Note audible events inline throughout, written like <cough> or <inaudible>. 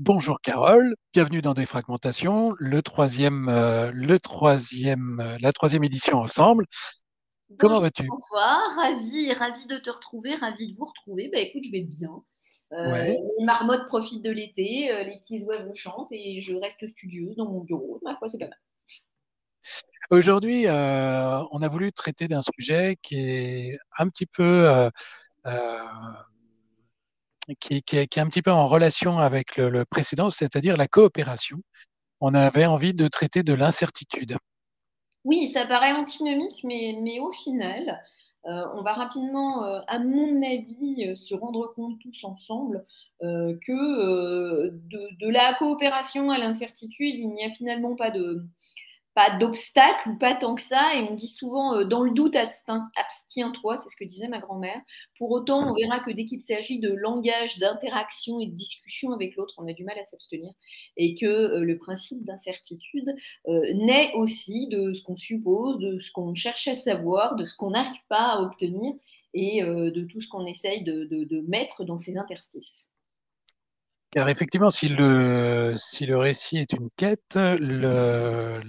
Bonjour Carole, bienvenue dans Défragmentation, le troisième, euh, le troisième, euh, la troisième édition ensemble. Comment vas-tu? Bonsoir, ravi, ravi de te retrouver, ravi de vous retrouver. Bah, écoute, je vais bien. Euh, Les marmottes profitent de l'été, euh, les petits oiseaux chantent et je reste studieuse dans mon bureau. Ma foi, c'est pas mal. Aujourd'hui, on a voulu traiter d'un sujet qui est un petit peu qui, est un petit peu en relation avec le, précédent, c'est-à-dire la coopération. On avait envie de traiter de l'incertitude. Oui, ça paraît antinomique, mais, mais au final, euh, on va rapidement, euh, à mon avis, euh, se rendre compte tous ensemble que de, de, la coopération à l'incertitude, il n'y a finalement pas de, pas d'obstacle ou pas tant que ça. Et on dit souvent, euh, dans le doute, abstiens-toi, c'est ce que disait ma grand-mère. Pour autant, on verra que dès qu'il s'agit de langage, d'interaction et de discussion avec l'autre, on a du mal à s'abstenir. Et que euh, le principe d'incertitude euh, naît aussi de ce qu'on suppose, de ce qu'on cherche à savoir, de ce qu'on n'arrive pas à obtenir et de tout ce qu'on essaye de mettre dans ces interstices. Car effectivement, si le, si le récit est une quête, le,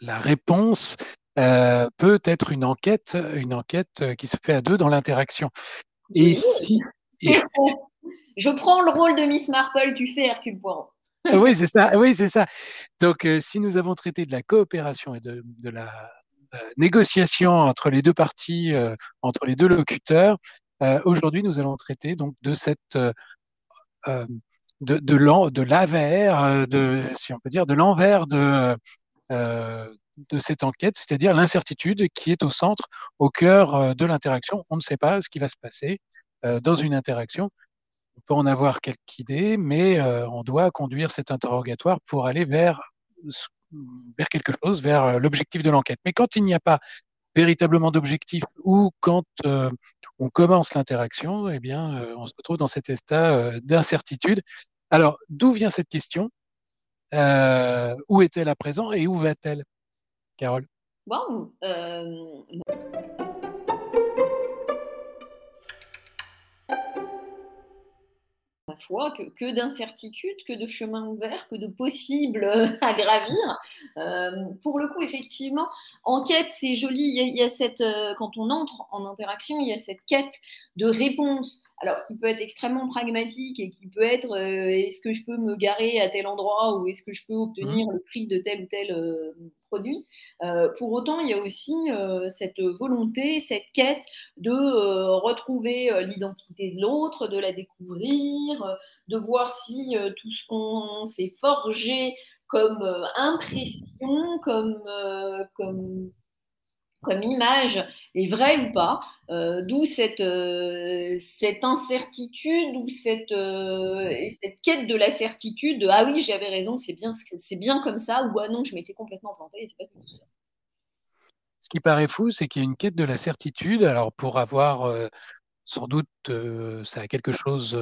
la, réponse euh, peut être une enquête, une enquête qui se fait à deux dans l'interaction. Et si. <laughs> Je prends le rôle de Miss Marple, tu fais Hercule Poirot. oui, c'est ça. Oui, c'est ça. Donc, euh, si nous avons traité de la coopération et de, de la euh, négociation entre les deux parties, entre les deux locuteurs, aujourd'hui, nous allons traiter donc de cette euh, de, si on peut dire, de l'envers de, euh, de cette enquête, c'est-à-dire l'incertitude qui est au centre, au cœur euh, de l'interaction. On ne sait pas ce qui va se passer dans une interaction. On peut en avoir quelques idées, mais on doit conduire cet interrogatoire pour aller vers, vers quelque chose, vers l'objectif de l'enquête. Mais quand il n'y a pas véritablement d'objectif ou quand on commence l'interaction, eh bien, on se retrouve dans cet état d'incertitude alors, d'où vient cette question? Euh, Où est-elle à présent et où va-t-elle? Carole? Bon, euh, foi, que, d'incertitudes, que de chemins ouverts, que de possibles <laughs> à gravir. Euh, pour le coup, effectivement, en quête, c'est joli. Il y, a, cette, quand on entre en interaction, il y a cette quête de réponse. Alors, qui peut être extrêmement pragmatique et qui peut être euh, est-ce que je peux me garer à tel endroit ou est-ce que je peux obtenir mmh. le prix de tel ou tel produit? Euh, pour autant, il y a aussi euh, cette volonté, cette quête de euh, retrouver l'identité de l'autre, de la découvrir, de voir si tout ce qu'on s'est forgé comme impression, comme, comme comme image est vrai ou pas, euh, d'où cette, euh, cette incertitude ou cette, euh, cette quête de la certitude de ah oui j'avais raison c'est bien c'est bien comme ça ou ah non je m'étais complètement planté et c'est pas tout ça. Ce qui paraît fou, c'est qu'il y a une quête de la certitude. Alors pour avoir sans doute ça a quelque chose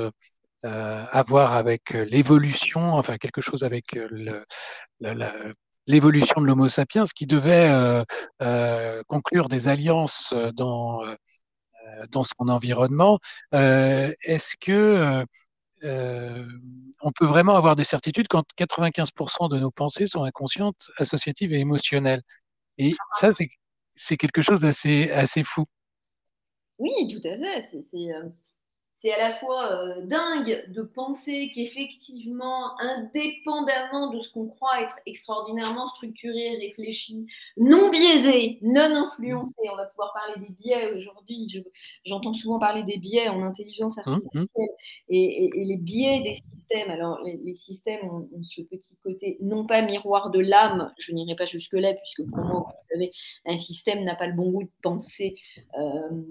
à voir avec l'évolution, enfin quelque chose avec le, l'évolution de l'Homo sapiens qui devait euh, euh, conclure des alliances dans, euh, dans son environnement. Est-ce que on peut vraiment avoir des certitudes quand 95% de nos pensées sont inconscientes, associatives et émotionnelles? Et ça, c'est quelque chose d'assez assez fou. Oui, tout à fait. C'est à la fois euh, dingue de penser qu'effectivement, indépendamment de ce qu'on croit être extraordinairement structuré, réfléchi, non biaisé, non influencé, on va pouvoir parler des biais aujourd'hui, j'entends souvent parler des biais en intelligence mmh, mmh. artificielle et, les biais des systèmes. Alors, les, systèmes ont, ce petit côté, non pas miroir de l'âme, je n'irai pas jusque-là, puisque pour moi, vous savez, un système n'a pas le bon goût de penser. Euh,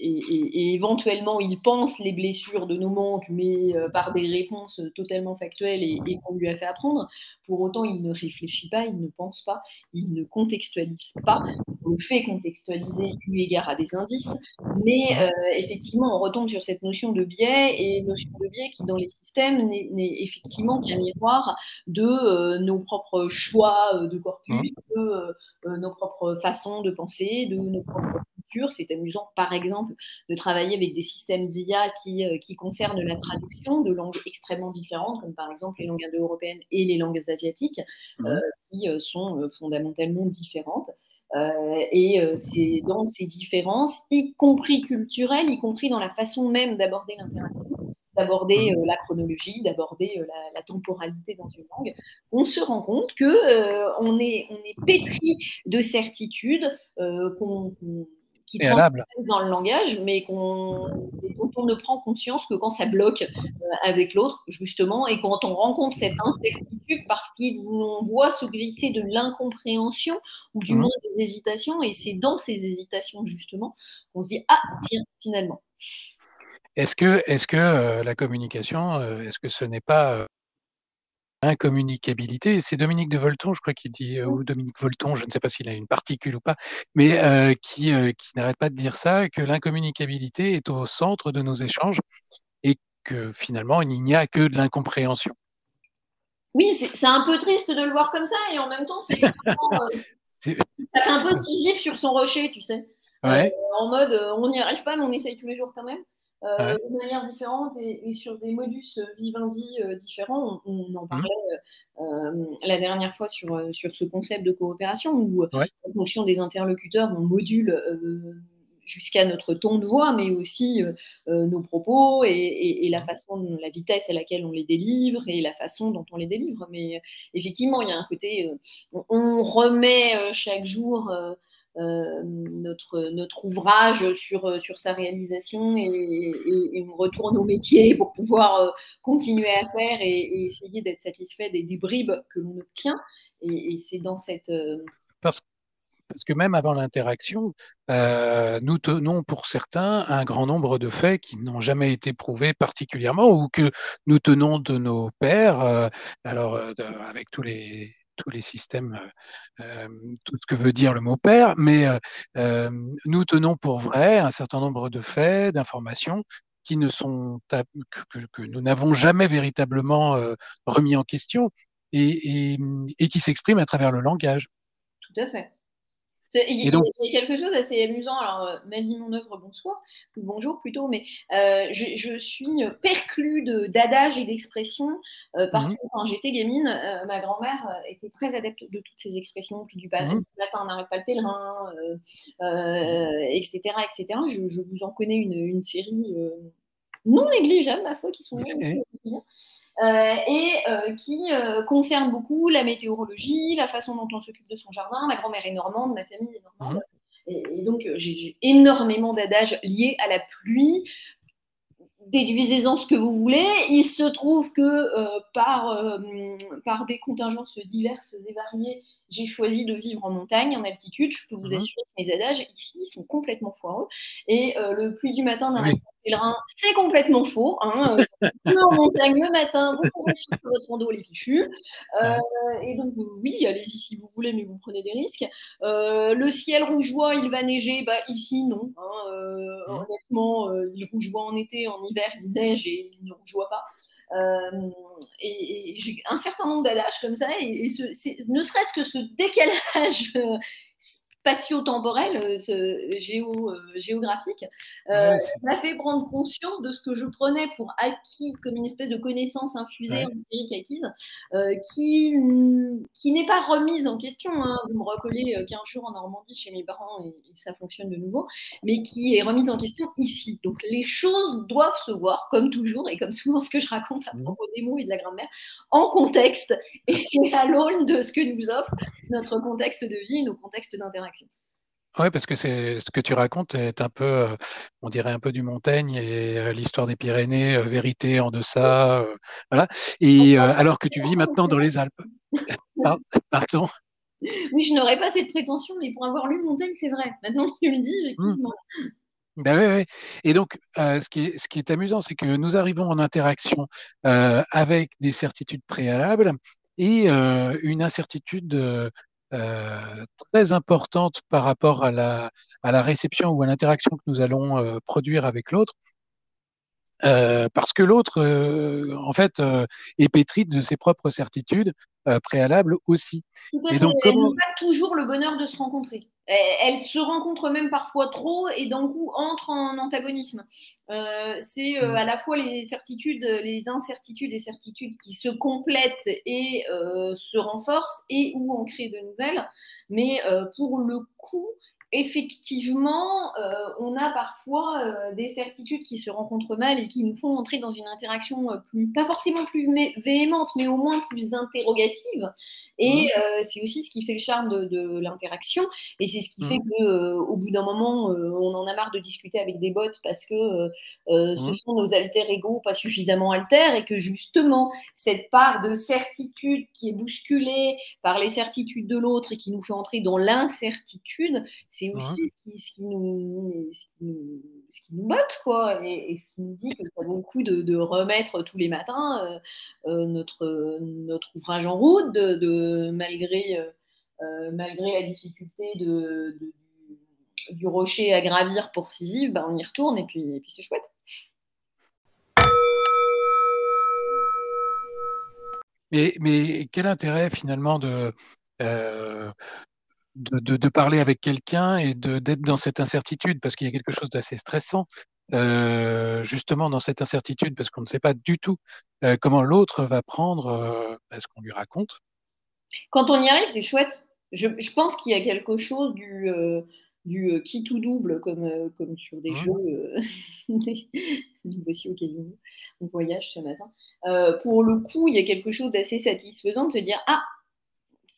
et, éventuellement il pense les blessures de nos manques, mais euh, par des réponses totalement factuelles et, qu'on lui a fait apprendre. Pour autant, il ne réfléchit pas, il ne pense pas, il ne contextualise pas. On fait contextualiser eu égard à des indices, mais euh, effectivement, on retombe sur cette notion de biais et notion de biais qui, dans les systèmes, n'est effectivement qu'un miroir de euh, nos propres choix de corpus, mmh. de nos propres façons de penser, de nos propres c'est amusant, par exemple, de travailler avec des systèmes d'IA qui, euh, qui concernent la traduction de langues extrêmement différentes, comme par exemple les langues indo-européennes et les langues asiatiques, euh, qui euh, sont fondamentalement différentes. et c'est dans ces différences, y compris culturelles, y compris dans la façon même d'aborder l'interaction, d'aborder la chronologie, d'aborder la, temporalité dans une langue, on se rend compte que on, est, on est pétri de certitudes qu'on qui transmettent dans le langage, mais dont on ne prend conscience que quand ça bloque euh, avec l'autre, justement, et quand on rencontre cette incertitude parce qu'on voit se glisser de l'incompréhension ou du mmh. moins des hésitations, et c'est dans ces hésitations, justement, qu'on se dit Ah, tiens, finalement. Est-ce que, est -ce que euh, la communication, euh, est-ce que ce n'est pas incommunicabilité. C'est Dominique de Volton, je crois qu'il dit, euh, ou Dominique Volton, je ne sais pas s'il a une particule ou pas, mais euh, qui, euh, qui n'arrête pas de dire ça, que l'incommunicabilité est au centre de nos échanges et que finalement, il n'y a que de l'incompréhension. Oui, c'est un peu triste de le voir comme ça, et en même temps, c'est <laughs> ça fait un peu Sisyphe sur son rocher, tu sais. en mode, on n'y arrive pas, mais on essaye tous les jours quand même. Euh, de manière différente et, sur des modus vivendi euh, différents. On, en mmh. parlait euh, la dernière fois sur, sur ce concept de coopération où, en fonction des interlocuteurs, on module jusqu'à notre ton de voix, mais aussi nos propos et, la mmh. façon, la vitesse à laquelle on les délivre et la façon dont on les délivre. Mais effectivement, il y a un côté, on remet chaque jour notre, notre ouvrage sur, euh, sur sa réalisation et, on retourne au métier pour pouvoir euh, continuer à faire et, essayer d'être satisfait des, des, bribes que l'on obtient. Et, c'est dans cette... Parce, parce, que même avant l'interaction, nous tenons pour certains un grand nombre de faits qui n'ont jamais été prouvés particulièrement ou que nous tenons de nos pères, alors avec tous les tous les systèmes, euh, euh, tout ce que veut dire le mot père, mais euh, nous tenons pour vrai un certain nombre de faits, d'informations qui ne sont que, nous n'avons jamais véritablement remis en question et qui s'expriment à travers le langage. Tout à fait. Il y, a quelque chose d'assez amusant. Alors, euh, ma vie, mon œuvre, bonsoir, bonjour plutôt, mais euh, je, suis perclue d'adages et d'expressions euh, parce mhm. que quand j'étais gamine, ma grand-mère était très adepte de toutes ces expressions, puis du, mmh. latin n'arrête pas le pèlerin, etc. etc. Je, vous en connais une, série non négligeable, ma foi, qui sont euh, et euh, qui euh, concerne beaucoup la météorologie, la façon dont on s'occupe de son jardin. Ma grand-mère est normande, ma famille est normande. Mmh. Et, donc, j'ai énormément d'adages liés à la pluie. Déduisez-en ce que vous voulez. Il se trouve que par, par des contingences diverses et variées, j'ai choisi de vivre en montagne, en altitude. Je peux vous mmh. assurer que mes adages ici sont complètement foireux. Et le pluie du matin d'un pèlerin, c'est complètement faux. Hein. <laughs> en montagne le matin, vous pouvez votre rando, les fichus. Euh, et donc, oui, allez-y si vous voulez, mais vous prenez des risques. Euh, le ciel rougeois, il va neiger. Bah, ici, non. Hein. Euh, honnêtement, il rougeoie en été, en hiver, il neige et il ne rougeoie pas. Et, j'ai un certain nombre d'adages comme ça, et, ne serait-ce que ce décalage spatio-temporel, euh, géo, euh, géographique, euh, m'a fait prendre conscience de ce que je prenais pour acquis, comme une espèce de connaissance infusée, empirique acquise, qui, qui n'est pas remise en question. Hein. Vous me recollez 15 jours en Normandie chez mes parents et, ça fonctionne de nouveau, mais qui est remise en question ici. Donc les choses doivent se voir, comme toujours, et comme souvent ce que je raconte à mmh. propos des mots et de la grammaire, en contexte et à l'aune de ce que nous offre notre contexte de vie, nos contextes d'interaction. Oui, parce que c'est ce que tu racontes est un peu, euh, on dirait un peu du Montaigne et euh, l'histoire des Pyrénées, euh, vérité en deçà, voilà. Et alors que tu vis maintenant dans les Alpes. <laughs> Pardon. Oui, je n'aurais pas cette prétention, mais pour avoir lu Montaigne, c'est vrai. Maintenant, tu me dis, effectivement. Ben oui, oui. Et donc, ce, qui est, ce qui est amusant, c'est que nous arrivons en interaction avec des certitudes préalables et une incertitude euh, très importante par rapport à la, à la réception ou à l'interaction que nous allons euh, produire avec l'autre. Euh, parce que l'autre, euh, en fait, euh, est pétri de ses propres certitudes préalables aussi. Tout à et fait. donc, comment... pas toujours le bonheur de se rencontrer. Elle se rencontre même parfois trop et d'un coup entre en antagonisme. c'est mmh. à la fois les certitudes, les incertitudes et certitudes qui se complètent et se renforcent et ou en créent de nouvelles. Mais pour le coup, effectivement, euh, on a parfois euh, des certitudes qui se rencontrent mal et qui nous font entrer dans une interaction euh, plus, pas forcément plus véhémente, mais au moins plus interrogative. Et mmh. c'est aussi ce qui fait le charme de, l'interaction. Et c'est ce qui fait mmh. que, au bout d'un moment, on en a marre de discuter avec des bots parce que ce mmh. sont nos alter égaux pas suffisamment alter et que justement, cette part de certitude qui est bousculée par les certitudes de l'autre et qui nous fait entrer dans l'incertitude, c'est aussi ce, qui, ce, qui nous, ce, qui nous, ce qui nous botte, quoi, et, ce qui nous dit que ça vaut le coup de, de remettre tous les matins euh, euh, notre, notre ouvrage en route, de, de malgré, euh, malgré la difficulté de, du, rocher à gravir pour Sisyphe, ben on y retourne et puis, et puis c'est chouette. Mais, mais, quel intérêt finalement de, de, parler avec quelqu'un et d'être dans cette incertitude, parce qu'il y a quelque chose d'assez stressant, euh, justement dans cette incertitude, parce qu'on ne sait pas du tout euh, comment l'autre va prendre euh, ce qu'on lui raconte. Quand on y arrive, c'est chouette. Je, pense qu'il y a quelque chose du, du qui tout double, comme, comme sur des mmh. jeux. <laughs> nous voici au casino, on voyage ce matin. pour le coup, il y a quelque chose d'assez satisfaisant de se dire Ah,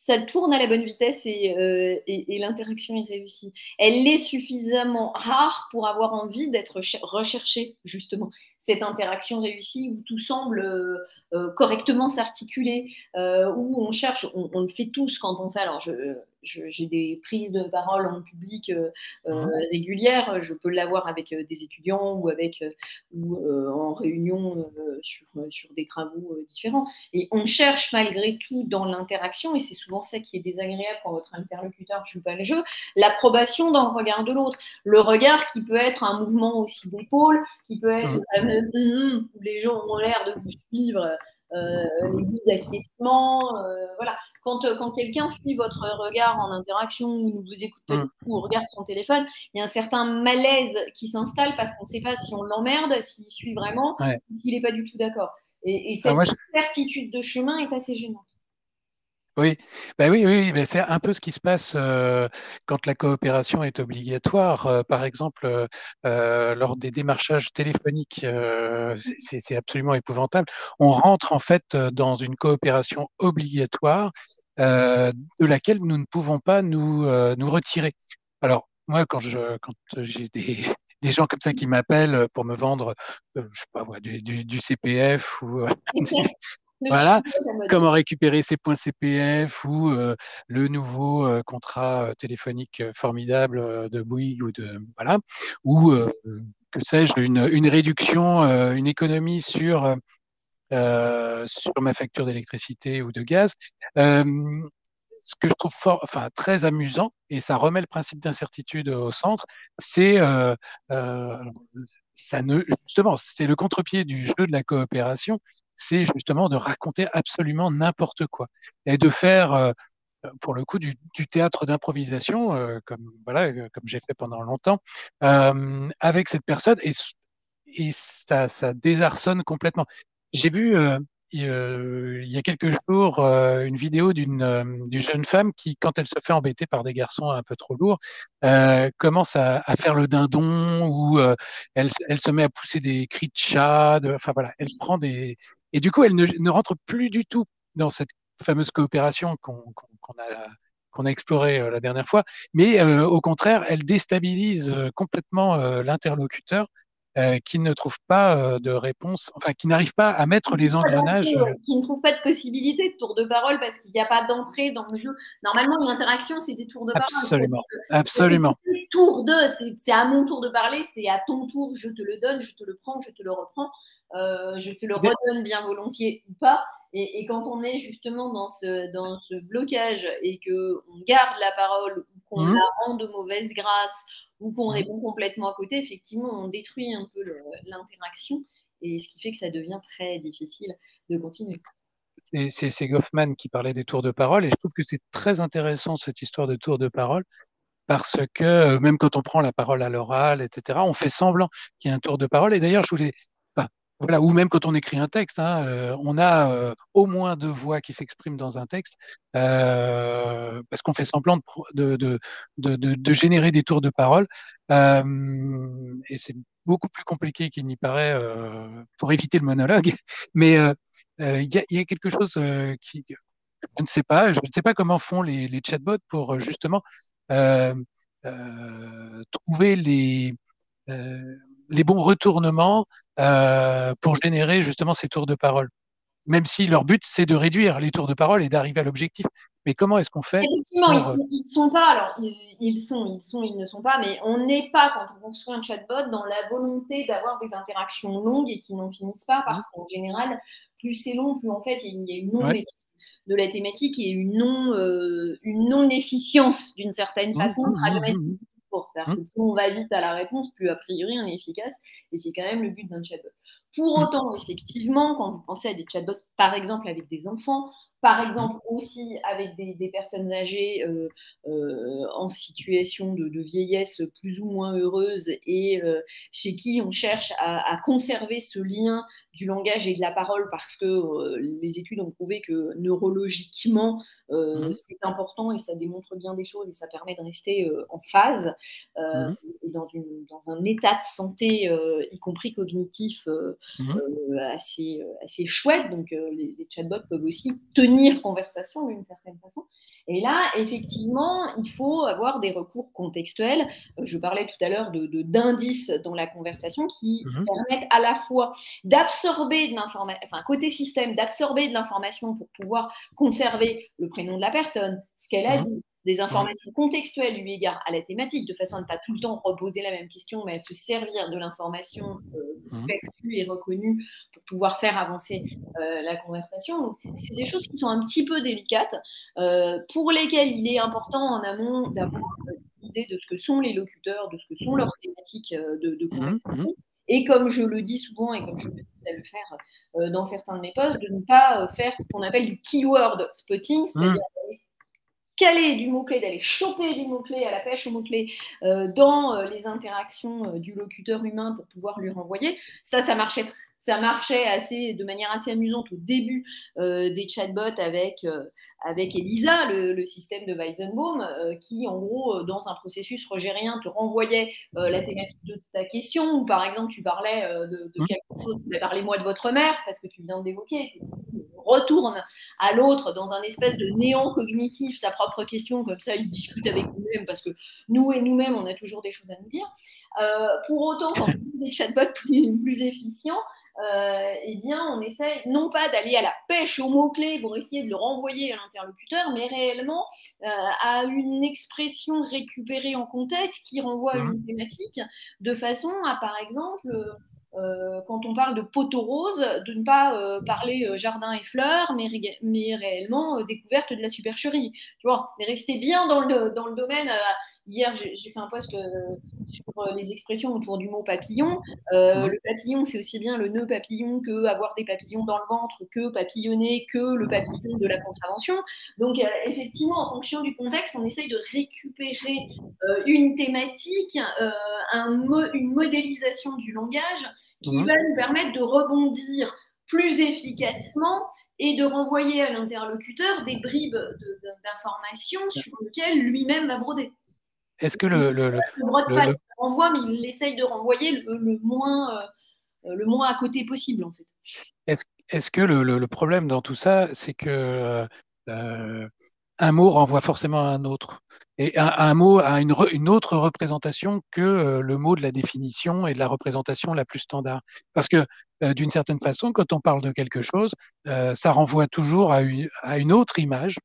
ça tourne à la bonne vitesse euh, et, l'interaction est réussie. Elle est suffisamment rare pour avoir envie d'être recherchée, justement. Cette interaction réussie où tout semble euh, euh, correctement s'articuler, où on cherche, on, on, le fait tous quand on fait. Alors, je, j'ai des prises de parole en public euh, euh, mmh. régulières. Je peux l'avoir avec euh, des étudiants ou avec ou en réunion sur, sur des travaux différents. Et on cherche malgré tout dans l'interaction, et c'est souvent ça qui est désagréable quand votre interlocuteur joue pas le jeu, l'approbation dans le regard de l'autre. Le regard qui peut être un mouvement aussi d'épaule, qui peut être mmh. Mmh, où les gens ont l'air de vous suivre. Euh, les d'acquiescement, voilà quand, euh, quand quelqu'un suit votre regard en interaction ou ne vous écoute pas mm. ou regarde son téléphone, il y a un certain malaise qui s'installe parce qu'on ne sait pas si on l'emmerde, s'il suit vraiment, s'il n'est pas du tout d'accord. Et, cette certitude de chemin est assez gênante. Oui, ben oui, oui, c'est un peu ce qui se passe euh, quand la coopération est obligatoire. Euh, par exemple, lors des démarchages téléphoniques, c'est absolument épouvantable. On rentre en fait dans une coopération obligatoire euh, de laquelle nous ne pouvons pas nous, euh, nous retirer. Alors, moi, quand je quand j'ai des, <laughs> des gens comme ça qui m'appellent pour me vendre, euh, je sais pas, du, du, du CPF ou <laughs> voilà, comment récupérer ses points CPF ou le nouveau contrat téléphonique formidable de Bouygues ou de voilà, ou que sais-je, une, une réduction, une économie sur euh, sur ma facture d'électricité ou de gaz. Euh, ce que je trouve fort, enfin très amusant, et ça remet le principe d'incertitude au centre, c'est euh, ça ne justement c'est le contre-pied du jeu de la coopération, c'est justement de raconter absolument n'importe quoi et de faire pour le coup, du, théâtre d'improvisation, comme voilà, comme j'ai fait pendant longtemps, avec cette personne, et, et ça, désarçonne complètement. J'ai vu euh, il y a quelques jours euh, une vidéo d'une euh, jeune femme qui, quand elle se fait embêter par des garçons un peu trop lourds, commence à, à, faire le dindon ou elle, elle, se met à pousser des cris de chat. enfin voilà, elle prend des et du coup elle ne, ne, rentre plus du tout dans cette fameuse coopération qu'on a qu'on a exploré la dernière fois, mais au contraire, elle déstabilise complètement l'interlocuteur euh, qui ne trouvent pas euh, de réponse, enfin qui n'arrivent pas à mettre les engrenages. Euh, qui ne trouvent pas de possibilité de tour de parole parce qu'il n'y a pas d'entrée dans le jeu. Normalement, une interaction, c'est des tours de parole. Absolument, absolument. Tour de, c'est à mon tour de parler, c'est à ton tour, je te le donne, je te le prends, je te le reprends, je te le redonne bien volontiers ou pas. Et, et, quand on est justement dans ce, dans ce blocage et qu'on garde la parole ou qu'on mmh. la rend de mauvaise grâce ou qu'on répond complètement à côté, effectivement, on détruit un peu l'interaction et ce qui fait que ça devient très difficile de continuer. C'est Goffman qui parlait des tours de parole et je trouve que c'est très intéressant cette histoire de tours de parole parce que euh, même quand on prend la parole à l'oral, etc., on fait semblant qu'il y a un tour de parole. Et d'ailleurs, je voulais voilà, ou même quand on écrit un texte, hein, euh, on a euh, au moins deux voix qui s'expriment dans un texte, euh, parce qu'on fait semblant de, de, de, de, générer des tours de parole, et c'est beaucoup plus compliqué qu'il n'y paraît pour éviter le monologue. <laughs> Mais il y a, y, a, quelque chose qui, je ne sais pas, je ne sais pas comment font les, les chatbots pour justement trouver les les bons retournements euh, pour générer justement ces tours de parole. Même si leur but, c'est de réduire les tours de parole et d'arriver à l'objectif. Mais comment est-ce qu'on fait Effectivement, ils, sont, sont pas, alors ils, sont, ils sont, ils ne sont pas, mais on n'est pas, quand on construit un chatbot, dans la volonté d'avoir des interactions longues et qui n'en finissent pas, parce mmh. qu'en général, plus c'est long, plus en fait, il y a une non maîtrise de la thématique et une non, euh, une non efficience d'une certaine mmh, mmh, Mmh. plus on va vite à la réponse, plus a priori on est efficace. Et c'est quand même le but d'un chatbot. Pour mmh. autant, effectivement, quand vous pensez à des chatbots, par exemple avec des enfants, par exemple aussi avec des, personnes âgées euh, euh, en situation de, vieillesse plus ou moins heureuse et euh, chez qui on cherche à, conserver ce lien du langage et de la parole parce que les études ont prouvé que neurologiquement mmh. c'est important et ça démontre bien des choses et ça permet de rester en phase mmh. et dans, un état de santé y compris cognitif mmh. assez, assez chouette donc les, les chatbots peuvent aussi tenir conversation d'une certaine façon. Et là, effectivement, il faut avoir des recours contextuels. Euh, je parlais tout à l'heure de, d'indices dans la conversation qui mhm. permettent à la fois d'absorber de l'information, enfin, côté système, d'absorber de l'information pour pouvoir conserver le prénom de la personne, ce qu'elle a mhm. dit, des informations contextuelles lui égard à la thématique, de façon à ne pas tout le temps reposer la même question, mais à se servir de l'information euh, mmh. perçue et reconnue pour pouvoir faire avancer euh, la conversation. C'est des choses qui sont un petit peu délicates, euh, pour lesquelles il est important en amont d'avoir une idée de ce que sont les locuteurs, de ce que sont leurs thématiques de, de mmh, conversation. Mmh. Et comme je le dis souvent et comme je vais le faire dans certains de mes posts, de ne pas faire ce qu'on appelle du keyword spotting, c'est-à-dire caler du mot-clé, d'aller choper du mot-clé à la pêche au mot-clé euh, dans euh, les interactions euh, du locuteur humain pour pouvoir lui renvoyer. Ça, ça marchait ça marchait assez, de manière assez amusante au début des chatbots avec, avec Elisa, le, système de Weizenbaum, qui en gros, dans un processus rogérien, te renvoyait la thématique de ta question, ou par exemple tu parlais de, de mmh. quelque chose, parlez-moi de votre mère, parce que tu viens d'évoquer, retourne à l'autre dans un espèce de néant cognitif sa propre question, comme ça il discute avec nous-mêmes, parce que nous et nous-mêmes, on a toujours des choses à nous dire. Euh, pour autant, quand on a des chatbots <laughs> plus, plus efficients, euh, eh bien, on essaie non pas d'aller à la pêche aux mots-clés pour essayer de le renvoyer à l'interlocuteur, mais réellement euh, à une expression récupérée en contexte qui renvoie à une mmh. thématique, de façon à, par exemple, euh, on parle de poteau rose, de ne pas euh, parler euh, jardin et fleurs, mais, mais réellement découverte de la supercherie. Tu vois, rester bien dans le, dans le domaine hier, j'ai fait un post sur les expressions autour du mot papillon. Le papillon, c'est aussi bien le nœud papillon que avoir des papillons dans le ventre, que papillonner, que le papillon de la contravention. Donc, effectivement, en fonction du contexte, on essaye de récupérer une thématique, un une modélisation du langage qui mhm. va nous permettre de rebondir plus efficacement et de renvoyer à l'interlocuteur des bribes d'informations sur lesquelles lui-même va broder. Est-ce que le, le, le, brode pas, il renvoie, mais il essaye de renvoyer le, moins, euh, le moins à côté possible, en fait. Est-ce est que le, problème dans tout ça, c'est que euh, un mot renvoie forcément à un autre? Et un, mot a une, une, autre représentation que euh, le mot de la définition et de la représentation la plus standard. Parce que euh, d'une certaine façon, quand on parle de quelque chose, euh, ça renvoie toujours à une, à une, autre image,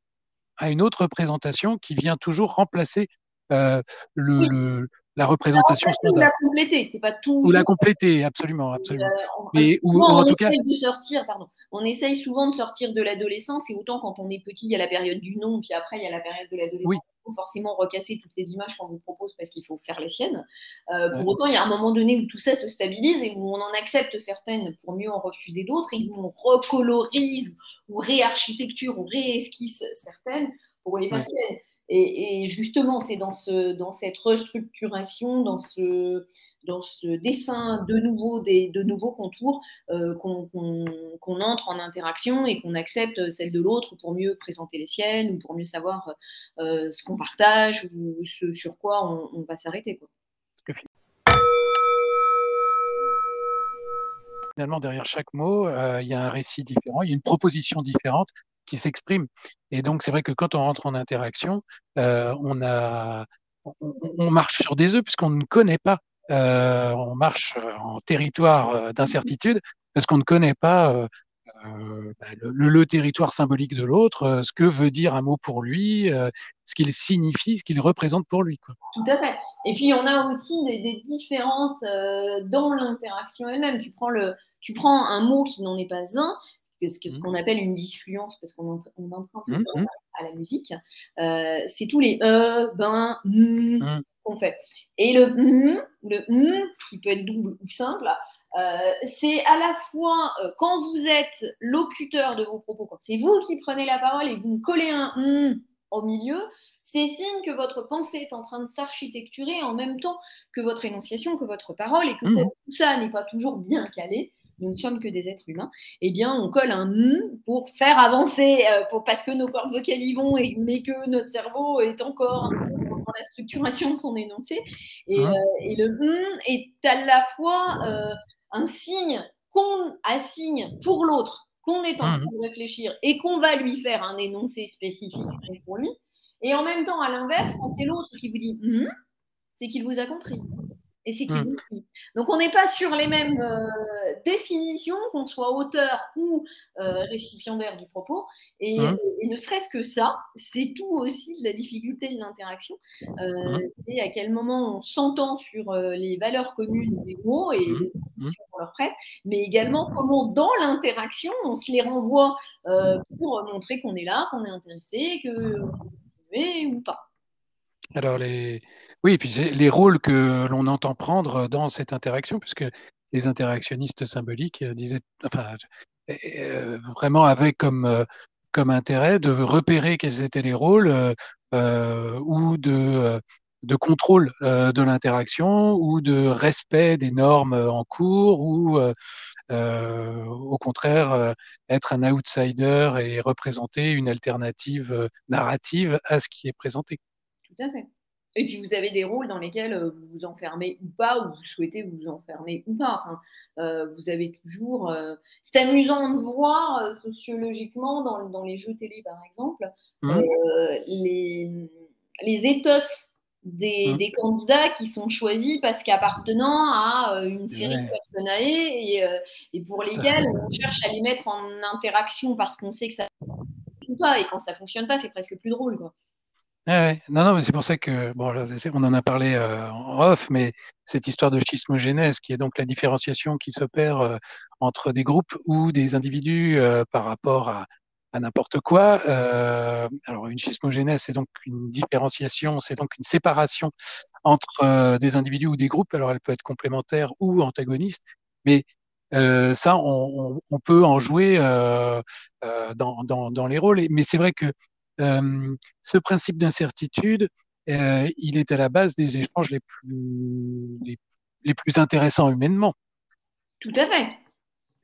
à une autre représentation qui vient toujours remplacer le, le, la représentation standard. Ou la compléter, c'est pas tout. Ou la compléter, absolument, absolument. Mais ou, en on tout essaye de sortir, pardon. On essaye souvent de sortir de l'adolescence et autant quand on est petit, il y a la période du nom, puis après il y a la période de l'adolescence. Oui forcément recasser toutes les images qu'on vous propose parce qu'il faut faire les siennes. Euh, pour autant, il y a un moment donné où tout ça se stabilise et où on en accepte certaines pour mieux en refuser d'autres et où on recolorise ou réarchitecture ou réesquisse certaines pour les faire siennes. Et, justement, c'est dans, ce, dans cette restructuration, dans ce, dessin de nouveau de nouveaux contours euh, qu'on entre en interaction et qu'on accepte celle de l'autre pour mieux présenter les siennes ou pour mieux savoir euh, ce qu'on partage ou ce sur quoi on, va s'arrêter. Finalement, derrière chaque mot, euh, il y a un récit différent, il y a une proposition différente qui s'exprime. Et donc, c'est vrai que quand on rentre en interaction, euh, on, a, on, marche sur des œufs puisqu'on ne connaît pas. Euh, on marche en territoire euh, d'incertitude parce qu'on ne connaît pas bah, le, territoire symbolique de l'autre, ce que veut dire un mot pour lui, ce qu'il signifie, ce qu'il représente pour lui. Quoi. Tout à fait. Et puis on a aussi des, des différences dans l'interaction elle-même. Tu prends le, tu prends un mot qui n'en est pas un, ce mmh. qu'on appelle une disfluence, parce qu'on emprunte mmh, mmh. à la musique, euh, c'est tous les e, ben, qu'on fait. Et le le qui peut être double ou simple, euh, c'est à la fois euh, quand vous êtes locuteur de vos propos, quand c'est vous qui prenez la parole et vous collez un au milieu, c'est signe que votre pensée est en train de s'architecturer en même temps que votre énonciation, que votre parole, et que tout ça n'est pas toujours bien calé nous ne sommes que des êtres humains, eh bien, on colle un m pour faire avancer, euh, pour, parce que nos cordes vocales y vont, et, mais que notre cerveau est encore dans la structuration de son énoncé. Et, hein euh, le m est à la fois euh, un signe qu'on assigne pour l'autre, qu'on est en hein train de réfléchir et qu'on va lui faire un énoncé spécifique pour lui. Et en même temps, à l'inverse, quand c'est l'autre qui vous dit m c'est qu'il vous a compris et c'est qui mmh. Donc on n'est pas sur les mêmes euh, définitions, qu'on soit auteur ou euh, récipiendaire du propos. Et, mmh. ne serait-ce que ça, c'est tout aussi de la difficulté de l'interaction. Euh, mmh. C'est à quel moment on s'entend sur les valeurs communes des mots et les définitions qu'on leur prête, mais également comment dans l'interaction on se les renvoie pour montrer qu'on est là, qu'on est intéressé, que ou pas. Alors les oui, et puis les rôles que l'on entend prendre dans cette interaction, puisque les interactionnistes symboliques euh, disaient, enfin, euh, vraiment avaient comme, euh, intérêt de repérer quels étaient les rôles ou de, de contrôle de l'interaction ou de respect des normes en cours ou au contraire être un outsider et représenter une alternative narrative à ce qui est présenté. Tout à fait. Et puis vous avez des rôles dans lesquels euh, vous vous enfermez ou pas, ou vous souhaitez vous enfermer ou pas. Enfin, euh, vous avez toujours. Euh, c'est amusant de voir sociologiquement dans, dans, les jeux télé, par exemple, mmh. les, les éthos des, mmh. des, candidats qui sont choisis parce qu'appartenant à une série de personnes et, et pour lesquels on cherche à les mettre en interaction parce qu'on sait que ça fonctionne pas. Et quand ça fonctionne pas, c'est presque plus drôle. Quoi. Non, non, mais c'est pour ça que, bon, on en a parlé euh, en off, mais cette histoire de schismogénèse, qui est donc la différenciation qui s'opère euh, entre des groupes ou des individus euh, par rapport à, à n'importe quoi. Euh, alors une schismogénèse, c'est donc une différenciation, c'est donc une séparation entre euh, des individus ou des groupes. Alors elle peut être complémentaire ou antagoniste, mais euh, ça, on, on, peut en jouer dans, dans, dans, les rôles. Mais c'est vrai que ce principe d'incertitude, il est à la base des échanges les plus, les, les plus intéressants humainement. Tout à fait.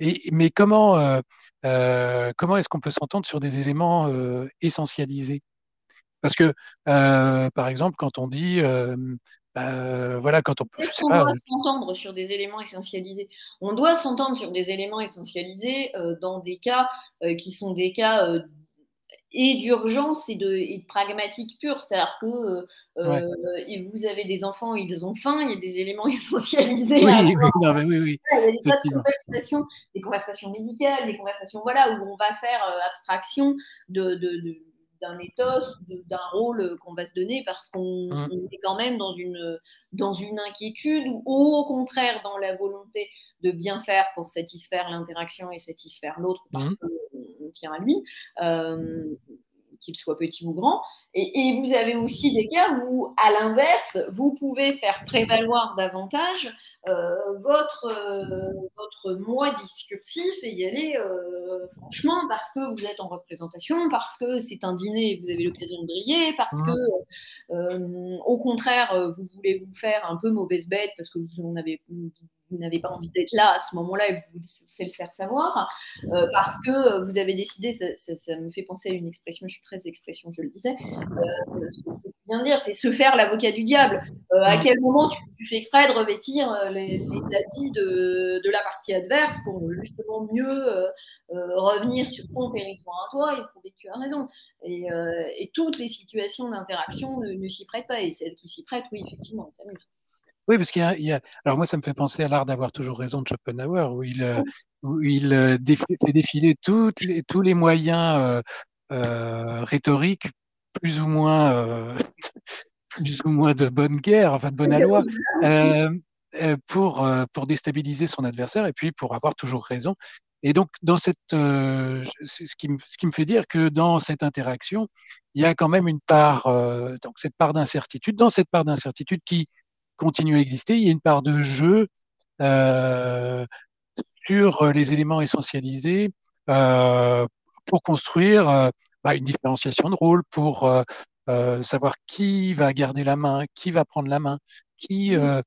Et, mais comment, euh, euh, comment est-ce qu'on peut s'entendre sur des éléments euh, essentialisés? Parce que, par exemple, quand on dit, bah, voilà, quand on. Est-ce qu'on doit s'entendre sur des éléments essentialisés? On doit s'entendre sur des éléments essentialisés dans des cas qui sont des cas et d'urgence et de, et de, pragmatique pure. C'est-à-dire que euh, vous avez des enfants, ils ont faim, il y a des éléments <laughs> essentialisés. Oui, oui, non, mais oui, oui. Il y a des tas de conversations, des conversations médicales, des conversations voilà, où on va faire euh, abstraction de, de, de d'un ethos, d'un rôle qu'on va se donner parce qu'on mmh. est quand même dans une, dans une inquiétude ou au contraire dans la volonté de bien faire pour satisfaire l'interaction et satisfaire l'autre parce mmh. Tient à lui. Euh, qu'il soit petit ou grand. Et, vous avez aussi des cas où, à l'inverse, vous pouvez faire prévaloir davantage euh, votre, euh, votre moi discursif et y aller euh, franchement parce que vous êtes en représentation, parce que c'est un dîner et vous avez l'occasion de briller, parce mmh. que, au contraire, vous voulez vous faire un peu mauvaise bête parce que vous en avez vous n'avez pas envie d'être là à ce moment-là et vous faites le faire savoir, euh, parce que vous avez décidé, ça, me fait penser à une expression, je suis très expression, je le disais, euh, ce que je viens de dire, c'est se faire l'avocat du diable. Euh, à quel moment tu, fais exprès de revêtir les, habits de, la partie adverse pour justement mieux revenir sur ton territoire à toi et prouver que tu as raison? Et, toutes les situations d'interaction ne, ne s'y prêtent pas, et celles qui s'y prêtent, oui, effectivement, on s'amuse. Oui, parce qu'il y, a, Alors moi, ça me fait penser à l'art d'avoir toujours raison de Schopenhauer, où il, euh, où il euh, fait défiler toutes les, tous les moyens euh, euh, rhétoriques, plus ou moins, euh, <laughs> plus ou moins de bonne guerre, enfin de bonne aloi, pour pour déstabiliser son adversaire et puis pour avoir toujours raison. Et donc, dans cette, ce, qui me, ce qui me fait dire que dans cette interaction, il y a quand même une part, donc cette part d'incertitude. Dans cette part d'incertitude qui continue à exister. Il y a une part de jeu euh, sur les éléments essentialisés euh, pour construire euh, bah, une différenciation de rôle, pour euh, savoir qui va garder la main, qui va prendre la main, qui mmh.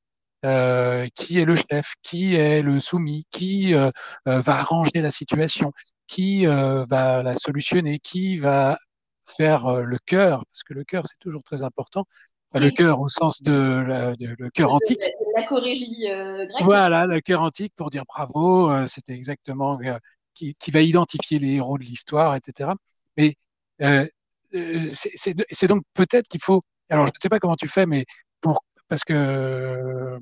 qui est le chef, qui est le soumis, qui va arranger la situation, qui va la solutionner, qui va faire le cœur, parce que le cœur c'est toujours très important, le cœur au sens de, le cœur antique. La, chorégie euh, grecque. Voilà, le cœur antique pour dire bravo, euh, c'était exactement euh, qui, qui, va identifier les héros de l'histoire, etc. Mais c'est donc peut-être qu'il faut. Alors, je ne sais pas comment tu fais, mais pour parce que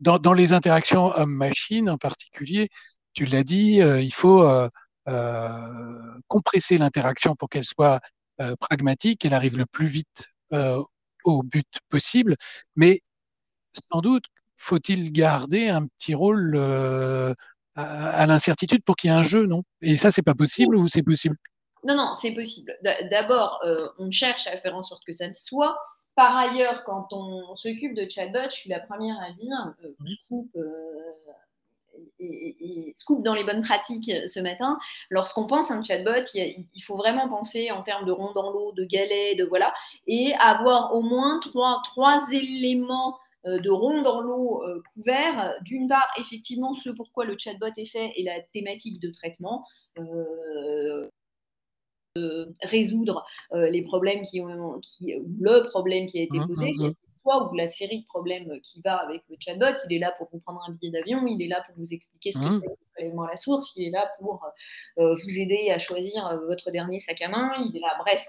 dans, dans les interactions homme-machine en particulier, tu l'as dit, il faut compresser l'interaction pour qu'elle soit pragmatique, qu'elle arrive le plus vite au but possible, mais sans doute faut-il garder un petit rôle euh, à, l'incertitude pour qu'il y ait un jeu, non? Et ça, c'est pas possible ou c'est possible? Non, non, c'est possible. D'abord, euh, on cherche à faire en sorte que ça le soit. Par ailleurs, quand on s'occupe de chatbot, je suis la première à dire, euh, mmh et, scoop dans les bonnes pratiques euh, ce matin. Lorsqu'on pense à un chatbot, il, faut vraiment penser en termes de rond dans l'eau, de galets, de voilà, et avoir au moins trois, trois éléments euh, de rond dans l'eau euh, couverts. D'une part, effectivement, ce pourquoi le chatbot est fait et la thématique de traitement. résoudre les problèmes qui ont qui, le problème qui a été mmh, posé, mmh, ou la série de problèmes qui va avec le chatbot. Il est là pour vous prendre un billet d'avion, il est là pour vous expliquer ce que mmh. c'est à la source, il est là pour euh, vous aider à choisir euh, votre dernier sac à main, il est là, bref.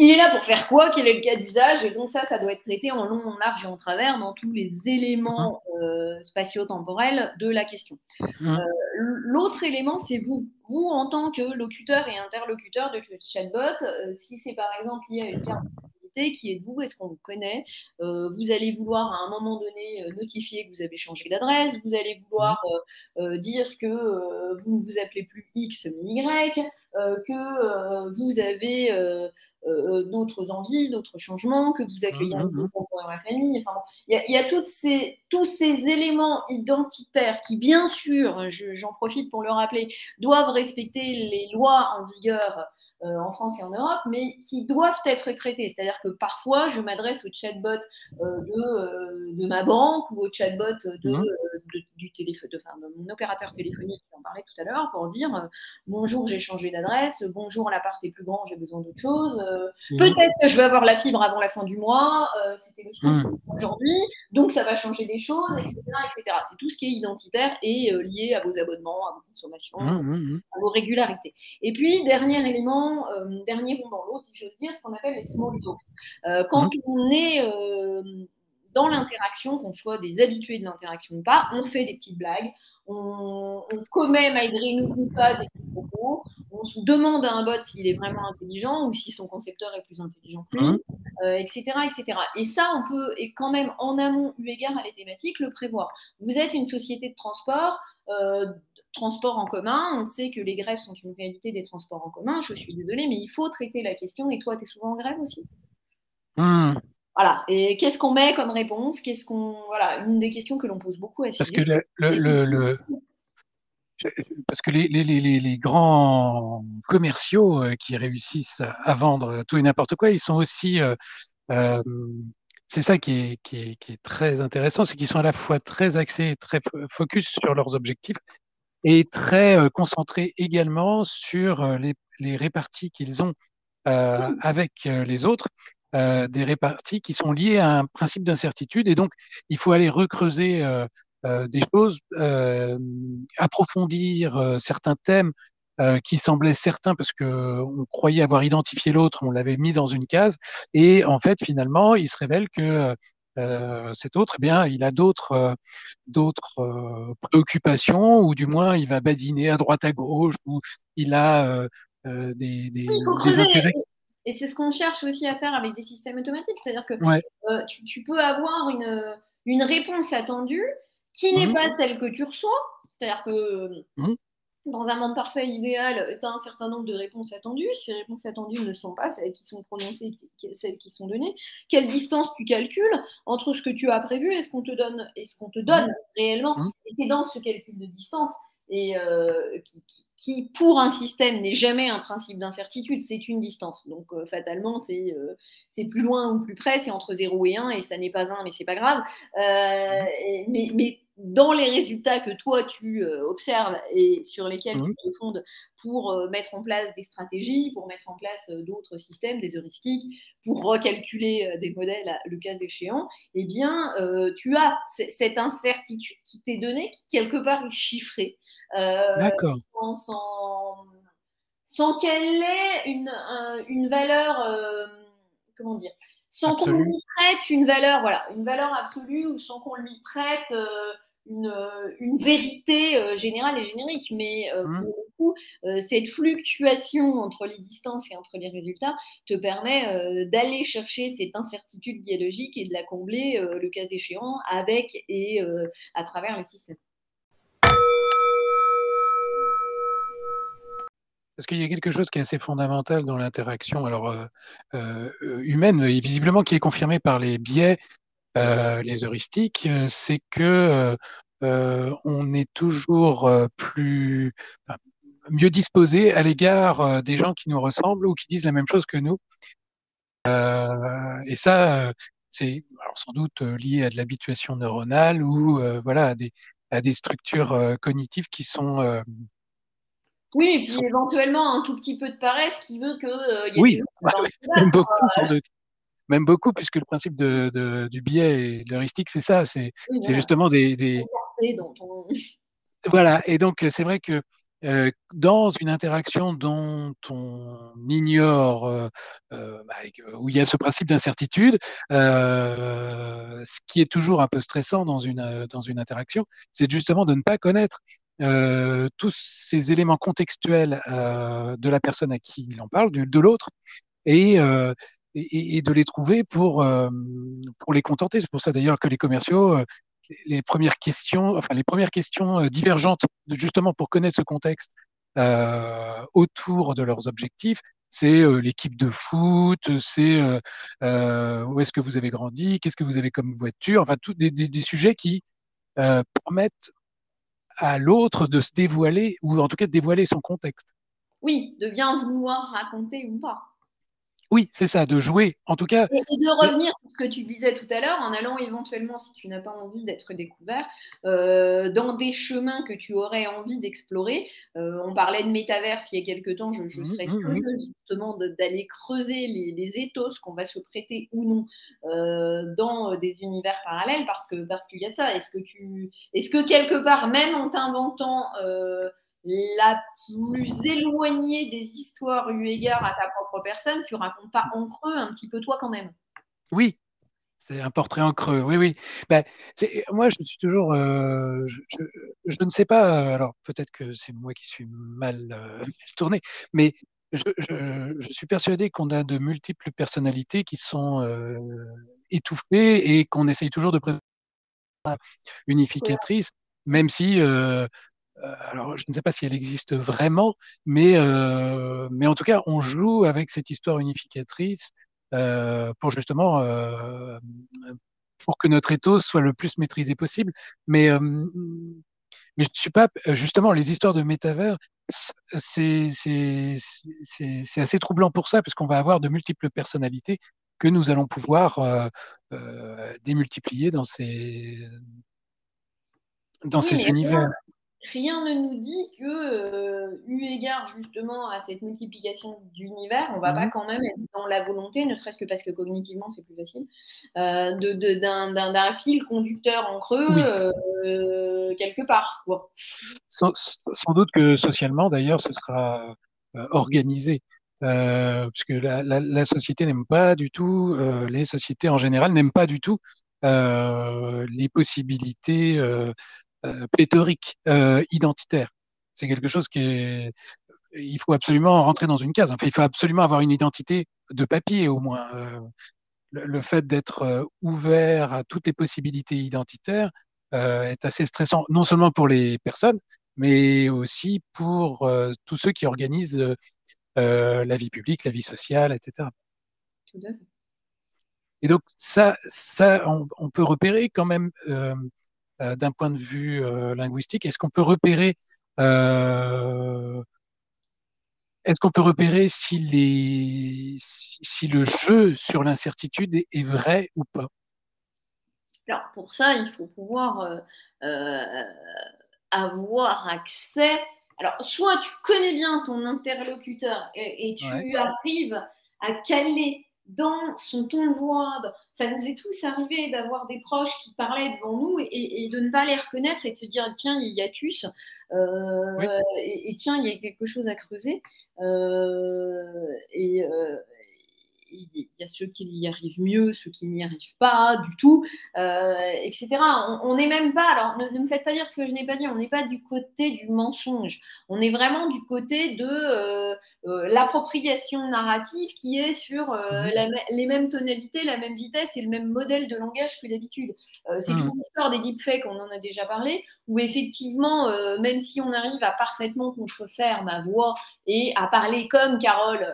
Il est là pour faire quoi? Quel est le cas d'usage? Et donc ça, ça doit être traité en long, en large et en travers dans tous les éléments mmh. euh, spatio-temporels de la question. Mmh. L'autre élément, c'est vous. Vous, en tant que locuteur et interlocuteur de chatbot, si c'est par exemple lié à une carte qui êtes-vous Est-ce qu'on vous connaît? Euh, Vous allez vouloir à un moment donné euh, notifier que vous avez changé d'adresse. Vous allez vouloir mmh. euh, dire que vous ne vous appelez plus X mais Y. que vous avez d'autres envies, d'autres changements, que vous accueillez un nouveau mmh, dans la famille. Enfin, il y, a, toutes ces, tous ces éléments identitaires qui, bien sûr, j'en profite pour le rappeler, doivent respecter les lois en vigueur en France et en Europe, mais qui doivent être traités. C'est-à-dire que parfois, je m'adresse au chatbot euh, de, euh, de, ma banque ou au chatbot de, mhm. du téléphone, de, mon opérateur téléphonique, qui en parlait tout à l'heure, pour dire bonjour, j'ai changé d'adresse, bonjour, l'appart est plus grand, j'ai besoin d'autre chose. Mhm. Peut-être que je vais avoir la fibre avant la fin du mois, c'était le souhait mhm. aujourd'hui, donc ça va changer des choses, etc. etc. C'est tout ce qui est identitaire et lié à vos abonnements, à vos consommations, à vos régularités. Et puis, dernier élément, euh, dernier rond dans l'eau, si j'ose dire, ce qu'on appelle les small talks. Euh, quand mmh. on est euh, dans l'interaction, qu'on soit des habitués de l'interaction ou pas, on fait des petites blagues, on, commet malgré nous ou pas des propos, on se demande à un bot s'il est vraiment intelligent ou si son concepteur est plus intelligent que lui, etc., mmh. etc. Et ça, on peut, et quand même en amont, eu égard à les thématiques, le prévoir. Vous êtes une société de transport, transports en commun, on sait que les grèves sont une réalité des transports en commun. Je suis désolée, mais il faut traiter la question. Et toi, tu es souvent en grève aussi? Hmm. Voilà. Et qu'est-ce qu'on met comme réponse? Qu'est-ce qu'on voilà une des questions que l'on pose beaucoup à Parce que le, le, parce que les, les, les, les, grands commerciaux euh, qui réussissent à vendre tout et n'importe quoi, ils sont aussi euh, euh, c'est ça qui est, qui, est, qui est, très intéressant, c'est qu'ils sont à la fois très axés, très focus sur leurs objectifs, et très euh, concentré également sur euh, les, les réparties qu'ils ont euh, avec les autres, des réparties qui sont liées à un principe d'incertitude. Et donc, il faut aller recreuser des choses, approfondir certains thèmes qui semblaient certains parce que on croyait avoir identifié l'autre, on l'avait mis dans une case, et en fait finalement il se révèle que euh, cet autre, eh bien, il a d'autres euh, d'autres euh, préoccupations, ou du moins, il va badiner à droite à gauche, ou il a des, des, intérêts. Et, c'est ce qu'on cherche aussi à faire avec des systèmes automatiques, c'est-à-dire que tu, peux avoir une, une réponse attendue qui n'est mmh. pas celle que tu reçois, c'est-à-dire que mmh dans un monde parfait idéal, tu as un certain nombre de réponses attendues. Ces réponses attendues ne sont pas celles qui sont prononcées, celles qui sont données. Quelle distance tu calcules entre ce que tu as prévu et ce qu'on te donne, et ce qu'on te donne réellement mmh. Et c'est dans ce calcul de distance et euh, qui, pour un système, n'est jamais un principe d'incertitude, c'est une distance. Donc, euh, fatalement, euh, c'est plus loin ou plus près, c'est entre 0 et 1, et ça n'est pas 1, mais c'est pas grave. Mmh. mais, mais dans les résultats que toi tu euh, observes et sur lesquels tu te fondes pour euh, mettre en place des stratégies, pour mettre en place euh, d'autres systèmes, des heuristiques, pour recalculer des modèles le cas échéant, eh bien, tu as cette incertitude qui t'est donnée, qui quelque part est chiffrée. D'accord. Sans, sans qu'elle ait une, une valeur, comment dire, sans qu'on lui prête une valeur, voilà, une valeur absolue ou sans qu'on lui prête euh, une, vérité euh, générale et générique, mais euh, mmh. pour le coup, cette fluctuation entre les distances et entre les résultats te permet d'aller chercher cette incertitude biologique et de la combler, le cas échéant, avec et à travers les systèmes. Parce qu'il y a quelque chose qui est assez fondamental dans l'interaction alors humaine et visiblement qui est confirmé par les biais euh, les heuristiques, euh, c'est que euh, on est toujours plus mieux disposé à l'égard des gens qui nous ressemblent ou qui disent la même chose que nous. et ça, c'est sans doute lié à de l'habituation neuronale ou voilà à des, à des structures cognitives qui sont oui, et puis éventuellement un tout petit peu de paresse qui veut que. y oui, <laughs> beaucoup sans doute même beaucoup, puisque le principe de, du biais et de l'heuristique, c'est ça, c'est justement des... des... <laughs> Voilà, et donc c'est vrai que euh, dans une interaction dont on ignore, euh, euh où il y a ce principe d'incertitude, ce qui est toujours un peu stressant dans une, dans une interaction, c'est justement de ne pas connaître tous ces éléments contextuels de la personne à qui il en parle, de, de l'autre, et, et, de les trouver pour, euh, pour les contenter. C'est pour ça d'ailleurs que les commerciaux, euh, les premières questions, enfin les premières questions euh, divergentes, justement pour connaître ce contexte autour de leurs objectifs. C'est l'équipe de foot, c'est où est-ce que vous avez grandi, qu'est-ce que vous avez comme voiture, enfin, tous des, des, sujets qui permettent à l'autre de se dévoiler, ou en tout cas de dévoiler son contexte. Oui, de bien vouloir raconter ou pas. Oui, c'est ça, de jouer. En tout cas. Et, de revenir sur ce que tu disais tout à l'heure, en allant éventuellement, si tu n'as pas envie d'être découvert, euh, dans des chemins que tu aurais envie d'explorer. Euh, on parlait de métaverse il y a quelques temps, je, serais mmh, curieuse mmh. justement d'aller creuser les, les éthos qu'on va se prêter ou non euh, dans des univers parallèles, parce que parce qu'il y a de ça. Est-ce que tu, est-ce que quelque part, même en t'inventant la plus éloignée des histoires eu égard à ta propre personne, tu racontes pas en creux un petit peu toi quand même. Oui, c'est un portrait en creux. Oui, oui. Ben, moi, je suis toujours. Euh, je, ne sais pas. Alors, peut-être que c'est moi qui suis mal, euh, <laughs> tourné, mais je, suis persuadé qu'on a de multiples personnalités qui sont euh, étouffées et qu'on essaye toujours de présenter unificatrice, même si euh, alors je ne sais pas si elle existe vraiment, mais, euh, mais en tout cas, on joue avec cette histoire unificatrice euh, pour justement pour que notre ethos soit le plus maîtrisé possible. Mais mais je ne suis pas justement les histoires de métavers, c'est c'est assez troublant pour ça, parce qu'on va avoir de multiples personnalités que nous allons pouvoir euh, démultiplier dans ces dans ces univers rien ne nous dit que, euh, eu égard justement à cette multiplication d'univers, on va pas mhm. quand même être dans la volonté, ne serait-ce que parce que cognitivement c'est plus facile, euh, de, d'un, fil conducteur en creux euh, quelque part. Sans, doute que socialement d'ailleurs ce sera organisé. puisque la, la, société n'aime pas du tout, les sociétés en général n'aiment pas du tout les possibilités euh, pléthorique, euh, identitaire. C'est quelque chose qui est il faut absolument rentrer dans une case. Enfin, il faut absolument avoir une identité de papier au moins. Euh, le, fait d'être ouvert à toutes les possibilités identitaires est assez stressant, non seulement pour les personnes, mais aussi pour tous ceux qui organisent la vie publique, la vie sociale, etc. Et donc ça, ça, on, peut repérer quand même euh, d'un point de vue euh, linguistique Est-ce qu'on peut repérer euh, est-ce qu'on peut repérer si, les, si, le jeu sur l'incertitude est, vrai ou pas? Alors pour ça, il faut pouvoir avoir accès. Alors soit tu connais bien ton interlocuteur et, tu arrives à caler dans son ton de voix. Ça nous est tous arrivé d'avoir des proches qui parlaient devant nous et, de ne pas les reconnaître et de se dire tiens, il y a Cus, euh, et, tiens, il y a quelque chose à creuser. Euh, et, euh, il y a ceux qui y arrivent mieux, ceux qui n'y arrivent pas du tout, euh, etc. On n'est même pas, alors ne, me faites pas dire ce que je n'ai pas dit, on n'est pas du côté du mensonge, on est vraiment du côté de euh, euh, l'appropriation narrative qui est sur les mêmes tonalités, la même vitesse et le même modèle de langage que d'habitude. C'est mmh. toute l'histoire des deepfakes, on en a déjà parlé, où effectivement, même si on arrive à parfaitement contrefaire ma voix et à parler comme Carole,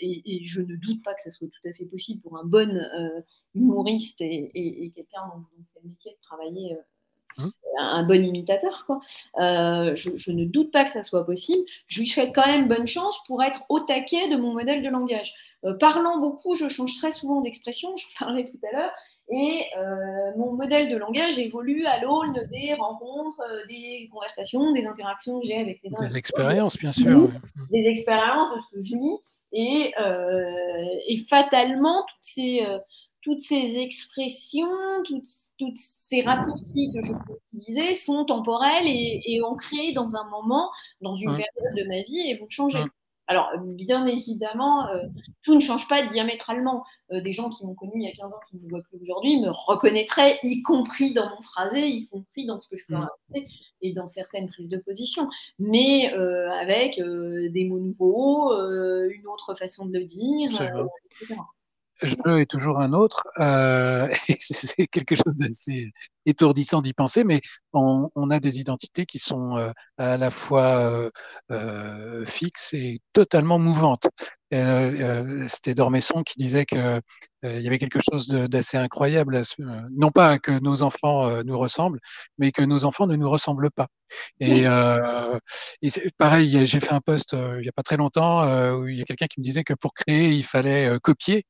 et, je ne doute pas que ça soit tout à fait possible pour un bon euh, humoriste et, quelqu'un dont, c'est le métier de travailler, euh, hein un, bon imitateur. Quoi. Euh, je, ne doute pas que ça soit possible. Je lui souhaite quand même bonne chance pour être au taquet de mon modèle de langage. parlant beaucoup, je change très souvent d'expression, je parlais tout à l'heure, et mon modèle de langage évolue à l'aune des rencontres, des conversations, des interactions que j'ai avec les. Des expériences, bien sûr. Des expériences, de ce que je lis. Euh, et, fatalement, toutes ces, euh, toutes ces expressions, toutes, ces raccourcis que je peux utiliser sont temporels et, ancrés dans un moment, dans une période de ma vie et vont changer. Alors, bien évidemment, euh, tout ne change pas diamétralement. des gens qui m'ont connu il y a 15 ans, qui ne me voient plus aujourd'hui, me reconnaîtraient, y compris dans mon phrasé, y compris dans ce que je peux raconter et dans certaines prises de position. Mais euh, avec euh, des mots nouveaux, une autre façon de le dire, etc. je est toujours un autre. Euh, <laughs> c'est quelque chose d'assez étourdissant d'y penser, mais on, on, a des identités qui sont euh, à la fois euh, euh fixes et totalement mouvantes. Euh, C'était Dormesson qui disait que il y avait quelque chose d'assez incroyable, non pas que nos enfants nous ressemblent, mais que nos enfants ne nous ressemblent pas. Et, et pareil, j'ai fait un post il n'y a pas très longtemps où il y a quelqu'un qui me disait que pour créer, il fallait copier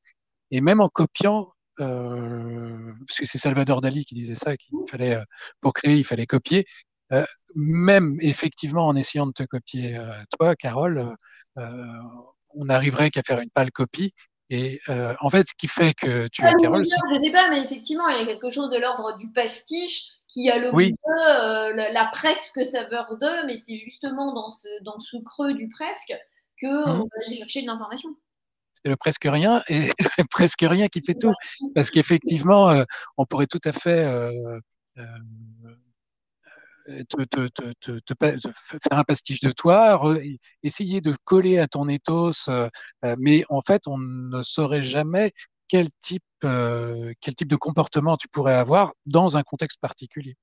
et même en copiant, euh, parce que c'est Salvador Dali qui disait ça, qu'il fallait, euh, pour créer, il fallait copier. Euh, même effectivement en essayant de te copier toi, Carole, on n'arriverait qu'à faire une pâle copie. Et en fait, ce qui fait que tu es Carole. Je ne sais pas, mais effectivement, il y a quelque chose de l'ordre du pastiche qui a le oui. goût de, la, la, presque saveur de, mais c'est justement dans ce, dans ce creux du presque qu'on mmh. va aller chercher de l'information c'est le presque rien et <laughs> presque rien qui fait tout. Parce qu'effectivement, euh, on pourrait tout à fait euh, euh, faire un pastiche de toi, essayer de coller à ton ethos, mais en fait, on ne saurait jamais quel type, quel type de comportement tu pourrais avoir dans un contexte particulier.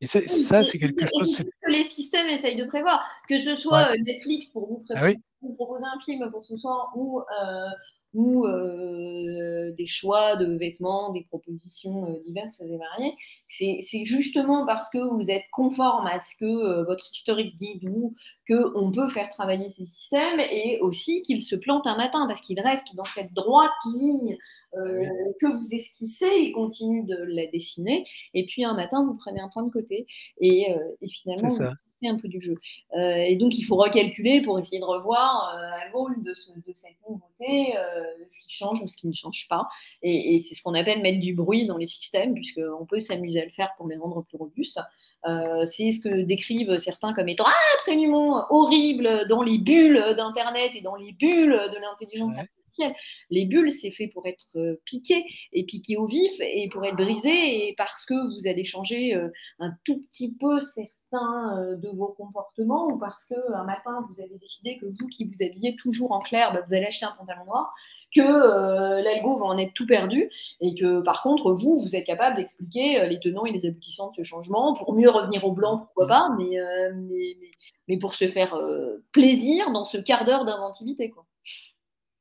Et ça, c'est quelque chose. Que les systèmes essayent de prévoir. Que ce soit ouais. Netflix pour vous, ah oui. vous, proposer un film pour ce soir ou, euh, ou euh, des choix de vêtements, des propositions euh, diverses et variées. C'est justement parce que vous êtes conforme à ce que euh, votre historique dit de vous qu'on peut faire travailler ces systèmes et aussi qu'ils se plantent un matin parce qu'ils restent dans cette droite ligne euh, que vous esquissez, il continue de la dessiner, et puis un matin, vous prenez un point de côté, et, euh, et finalement, vous un peu du jeu. Euh, et donc, il faut recalculer pour essayer de revoir euh, à l'aune de, ce, de, cette nouveauté euh, ce qui change ou ce qui ne change pas. Et, et c'est ce qu'on appelle mettre du bruit dans les systèmes, puisqu'on peut s'amuser à le faire pour les rendre plus robustes. Euh, c'est ce que décrivent certains comme étant absolument horrible dans les bulles d'Internet et dans les bulles de l'intelligence ouais. artificielle. Les bulles, c'est fait pour être piqué et piqué au vif et pour être brisé et parce que vous allez changer un tout petit peu certains euh, de vos comportements ou parce qu'un matin vous avez décidé que vous qui vous habillez toujours en clair, bah, vous allez acheter un pantalon noir, que euh, l'algo va en être tout perdu et que par contre vous, vous êtes capable d'expliquer euh, les tenants et les aboutissants de ce changement pour mieux revenir au blanc, pourquoi pas, mais, euh, mais, mais, mais, pour se faire euh, plaisir dans ce quart d'heure d'inventivité. Quoi.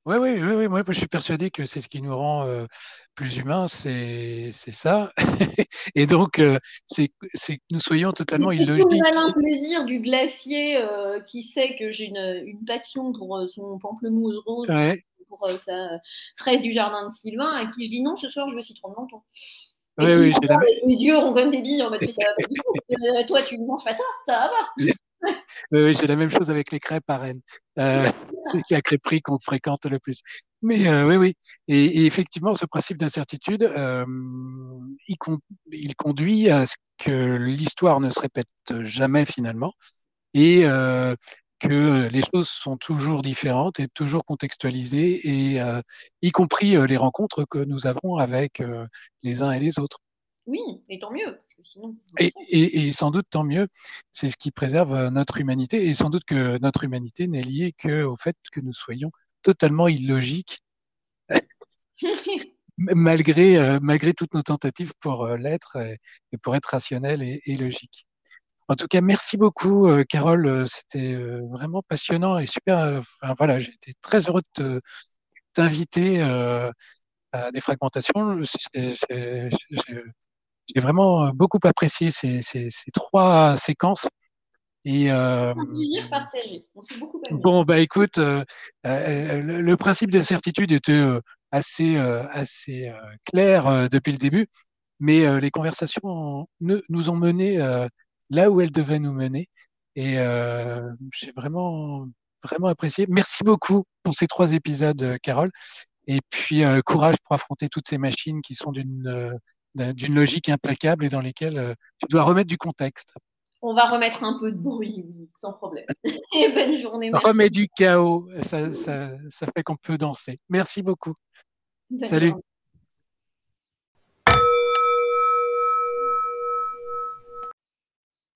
Oui, oui, oui, oui, moi je suis persuadé que c'est ce qui nous rend euh, plus humains, c'est ça. <laughs> Et donc, euh, c'est que nous soyons totalement illogiques. C'est le malin plaisir du glacier euh, qui sait que j'ai une, une, passion pour son pamplemousse rose, ouais. pour sa fraise du jardin de Sylvain, à qui je dis non, ce soir je veux citron de menton. Oui, oui, la... Les yeux ont comme des billes en mode, mais ça va pas du tout. Toi, tu ne manges pas ça, ça va pas <laughs> oui, j'ai la même chose avec les crêpes à Rennes. Euh, <laughs> c'est qui a crêperie qu'on fréquente le plus. Mais euh, oui, oui. Et, et, effectivement, ce principe d'incertitude, euh, il, con il, conduit à ce que l'histoire ne se répète jamais finalement et euh, que les choses sont toujours différentes et toujours contextualisées, et y compris les rencontres que nous avons avec les uns et les autres. Oui, et tant mieux. Sinon, et, et, et, sans doute, tant mieux, c'est ce qui préserve euh, notre humanité. Et sans doute que notre humanité n'est liée qu'au fait que nous soyons totalement illogiques, <laughs> malgré, euh, malgré toutes nos tentatives pour euh, l'être et, et, pour être rationnel et, logique. En tout cas, merci beaucoup, euh, Carole. C'était vraiment passionnant et super. Enfin, voilà, été très heureux de t'inviter à des fragmentations. J'ai vraiment euh, beaucoup apprécié ces, ces, ces trois séquences. Et, euh, un plaisir partagé. On s'est beaucoup amusé. Bon, bah écoute, euh, euh, le, le, principe de certitude était euh, assez, assez clair depuis le début, mais les conversations ne, nous ont menés là où elles devaient nous mener. Et j'ai vraiment, vraiment apprécié. Merci beaucoup pour ces trois épisodes, Carole. Et puis, courage pour affronter toutes ces machines qui sont d'une d'une logique implacable et dans lesquelles euh, tu dois remettre du contexte. On va remettre un peu de bruit, sans problème. <laughs> et bonne journée. Merci. Remets du chaos, ça, ça, ça fait qu'on peut danser. Merci beaucoup. Bonne Salut. Journée.